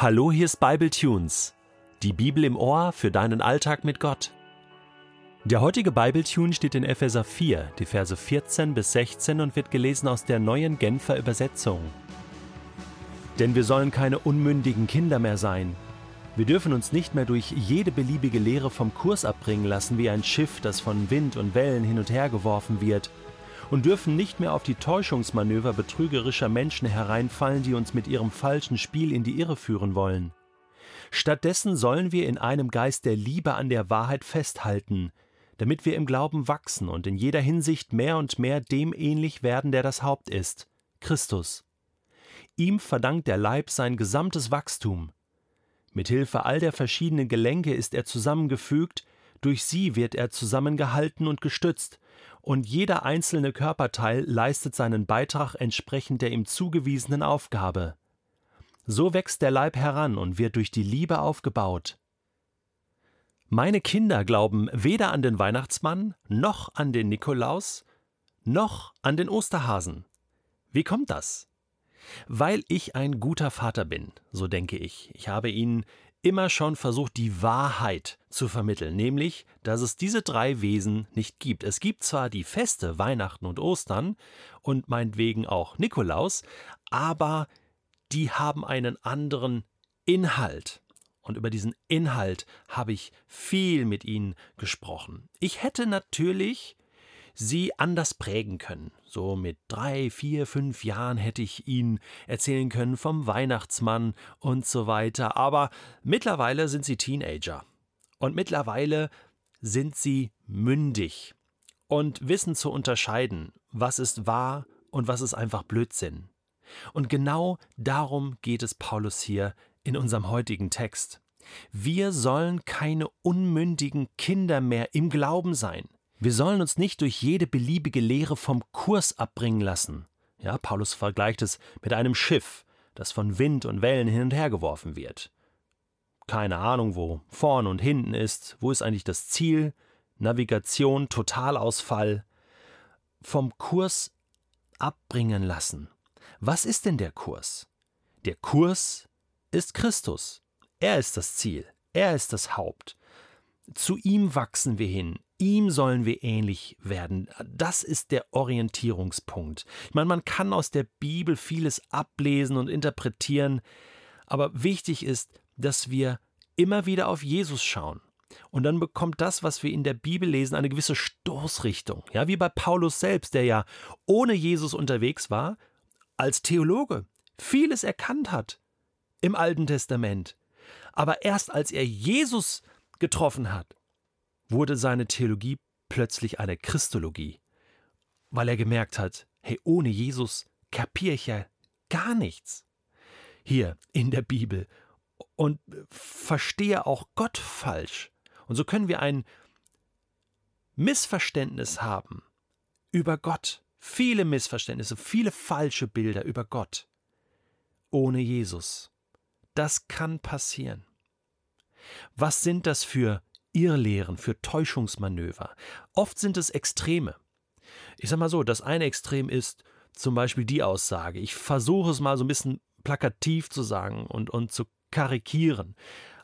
Hallo, hier ist Bible Tunes. Die Bibel im Ohr für deinen Alltag mit Gott. Der heutige Bible Tune steht in Epheser 4, die Verse 14 bis 16 und wird gelesen aus der neuen Genfer Übersetzung. Denn wir sollen keine unmündigen Kinder mehr sein. Wir dürfen uns nicht mehr durch jede beliebige Lehre vom Kurs abbringen lassen, wie ein Schiff, das von Wind und Wellen hin und her geworfen wird – und dürfen nicht mehr auf die Täuschungsmanöver betrügerischer Menschen hereinfallen, die uns mit ihrem falschen Spiel in die Irre führen wollen. Stattdessen sollen wir in einem Geist der Liebe an der Wahrheit festhalten, damit wir im Glauben wachsen und in jeder Hinsicht mehr und mehr dem ähnlich werden, der das Haupt ist, Christus. Ihm verdankt der Leib sein gesamtes Wachstum. Mit Hilfe all der verschiedenen Gelenke ist er zusammengefügt, durch sie wird er zusammengehalten und gestützt, und jeder einzelne Körperteil leistet seinen Beitrag entsprechend der ihm zugewiesenen Aufgabe. So wächst der Leib heran und wird durch die Liebe aufgebaut. Meine Kinder glauben weder an den Weihnachtsmann, noch an den Nikolaus, noch an den Osterhasen. Wie kommt das? Weil ich ein guter Vater bin, so denke ich. Ich habe ihnen immer schon versucht, die Wahrheit zu vermitteln, nämlich, dass es diese drei Wesen nicht gibt. Es gibt zwar die Feste Weihnachten und Ostern und meinetwegen auch Nikolaus, aber die haben einen anderen Inhalt. Und über diesen Inhalt habe ich viel mit ihnen gesprochen. Ich hätte natürlich sie anders prägen können. So mit drei, vier, fünf Jahren hätte ich ihnen erzählen können vom Weihnachtsmann und so weiter. Aber mittlerweile sind sie Teenager. Und mittlerweile sind sie mündig und wissen zu unterscheiden, was ist wahr und was ist einfach Blödsinn. Und genau darum geht es Paulus hier in unserem heutigen Text. Wir sollen keine unmündigen Kinder mehr im Glauben sein. Wir sollen uns nicht durch jede beliebige Lehre vom Kurs abbringen lassen. Ja, Paulus vergleicht es mit einem Schiff, das von Wind und Wellen hin und her geworfen wird. Keine Ahnung, wo vorn und hinten ist, wo ist eigentlich das Ziel, Navigation, Totalausfall. Vom Kurs abbringen lassen. Was ist denn der Kurs? Der Kurs ist Christus. Er ist das Ziel. Er ist das Haupt. Zu ihm wachsen wir hin. Ihm sollen wir ähnlich werden. Das ist der Orientierungspunkt. Ich meine, man kann aus der Bibel vieles ablesen und interpretieren, aber wichtig ist, dass wir immer wieder auf Jesus schauen. Und dann bekommt das, was wir in der Bibel lesen, eine gewisse Stoßrichtung. Ja, wie bei Paulus selbst, der ja ohne Jesus unterwegs war, als Theologe vieles erkannt hat im Alten Testament. Aber erst als er Jesus getroffen hat, wurde seine Theologie plötzlich eine Christologie, weil er gemerkt hat, hey, ohne Jesus kapiere ich ja gar nichts. Hier in der Bibel und verstehe auch Gott falsch. Und so können wir ein Missverständnis haben über Gott, viele Missverständnisse, viele falsche Bilder über Gott ohne Jesus. Das kann passieren. Was sind das für Irrlehren, für Täuschungsmanöver. Oft sind es Extreme. Ich sage mal so, das eine Extrem ist zum Beispiel die Aussage, ich versuche es mal so ein bisschen plakativ zu sagen und, und zu karikieren.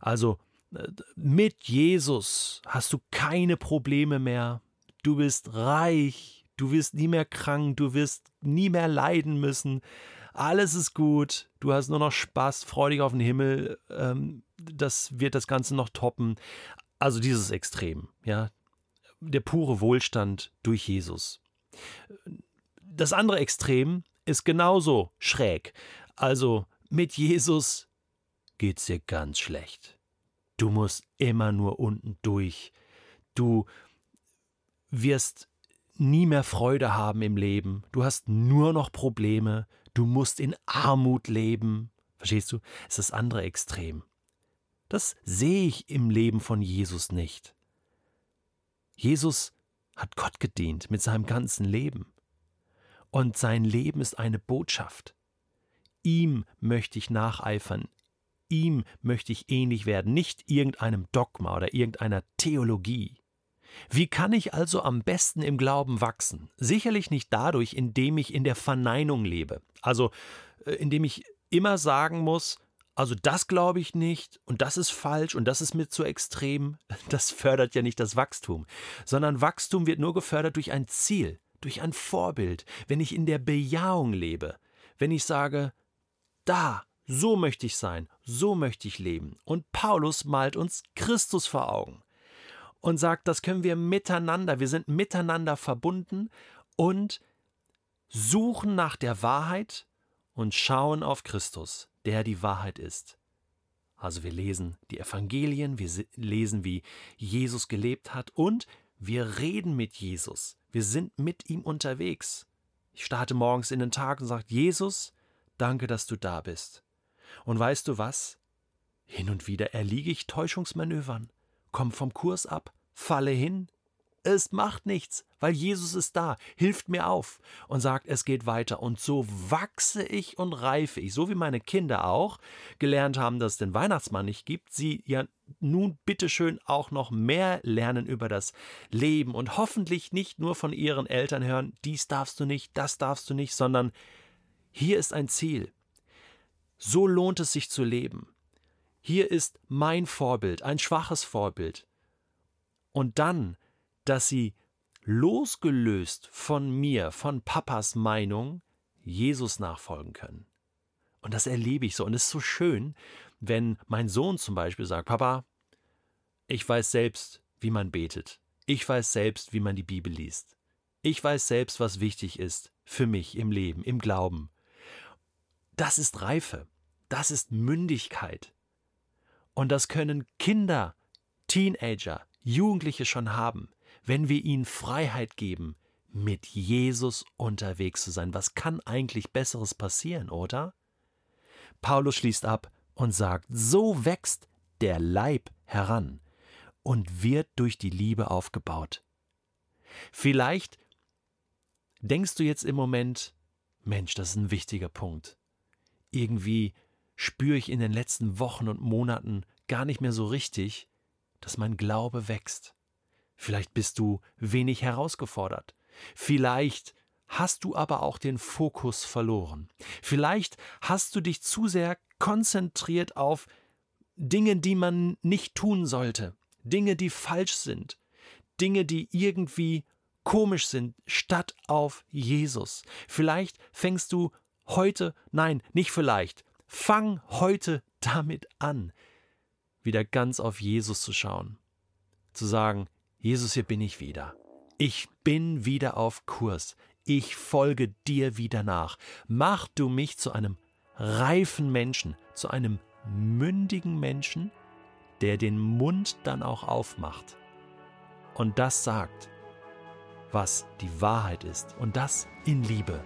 Also äh, mit Jesus hast du keine Probleme mehr, du bist reich, du wirst nie mehr krank, du wirst nie mehr leiden müssen, alles ist gut, du hast nur noch Spaß, freudig auf den Himmel, ähm, das wird das Ganze noch toppen. Also dieses Extrem, ja, der pure Wohlstand durch Jesus. Das andere Extrem ist genauso schräg. Also mit Jesus geht's dir ganz schlecht. Du musst immer nur unten durch. Du wirst nie mehr Freude haben im Leben. Du hast nur noch Probleme. Du musst in Armut leben. Verstehst du? Es ist das andere Extrem. Das sehe ich im Leben von Jesus nicht. Jesus hat Gott gedient mit seinem ganzen Leben. Und sein Leben ist eine Botschaft. Ihm möchte ich nacheifern, ihm möchte ich ähnlich werden, nicht irgendeinem Dogma oder irgendeiner Theologie. Wie kann ich also am besten im Glauben wachsen? Sicherlich nicht dadurch, indem ich in der Verneinung lebe, also äh, indem ich immer sagen muss, also das glaube ich nicht und das ist falsch und das ist mir zu extrem, das fördert ja nicht das Wachstum, sondern Wachstum wird nur gefördert durch ein Ziel, durch ein Vorbild, wenn ich in der Bejahung lebe, wenn ich sage, da, so möchte ich sein, so möchte ich leben. Und Paulus malt uns Christus vor Augen und sagt, das können wir miteinander, wir sind miteinander verbunden und suchen nach der Wahrheit und schauen auf Christus, der die Wahrheit ist. Also wir lesen die Evangelien, wir lesen, wie Jesus gelebt hat und wir reden mit Jesus. Wir sind mit ihm unterwegs. Ich starte morgens in den Tag und sage, Jesus, danke, dass du da bist. Und weißt du was? Hin und wieder erliege ich Täuschungsmanövern, komm vom Kurs ab, falle hin. Es macht nichts, weil Jesus ist da, hilft mir auf und sagt, es geht weiter. Und so wachse ich und reife ich, so wie meine Kinder auch gelernt haben, dass es den Weihnachtsmann nicht gibt, sie ja nun bitteschön auch noch mehr lernen über das Leben und hoffentlich nicht nur von ihren Eltern hören, dies darfst du nicht, das darfst du nicht, sondern hier ist ein Ziel. So lohnt es sich zu leben. Hier ist mein Vorbild, ein schwaches Vorbild. Und dann, dass sie losgelöst von mir, von Papas Meinung, Jesus nachfolgen können. Und das erlebe ich so. Und es ist so schön, wenn mein Sohn zum Beispiel sagt, Papa, ich weiß selbst, wie man betet. Ich weiß selbst, wie man die Bibel liest. Ich weiß selbst, was wichtig ist für mich im Leben, im Glauben. Das ist Reife. Das ist Mündigkeit. Und das können Kinder, Teenager, Jugendliche schon haben, wenn wir ihnen Freiheit geben, mit Jesus unterwegs zu sein. Was kann eigentlich Besseres passieren, oder? Paulus schließt ab und sagt, so wächst der Leib heran und wird durch die Liebe aufgebaut. Vielleicht denkst du jetzt im Moment, Mensch, das ist ein wichtiger Punkt irgendwie spüre ich in den letzten Wochen und Monaten gar nicht mehr so richtig, dass mein Glaube wächst. Vielleicht bist du wenig herausgefordert. Vielleicht hast du aber auch den Fokus verloren. Vielleicht hast du dich zu sehr konzentriert auf Dinge, die man nicht tun sollte, Dinge, die falsch sind, Dinge, die irgendwie komisch sind, statt auf Jesus. Vielleicht fängst du heute, nein, nicht vielleicht, fang heute damit an, wieder ganz auf Jesus zu schauen. Zu sagen, Jesus, hier bin ich wieder. Ich bin wieder auf Kurs. Ich folge dir wieder nach. Mach du mich zu einem reifen Menschen, zu einem mündigen Menschen, der den Mund dann auch aufmacht und das sagt, was die Wahrheit ist und das in Liebe.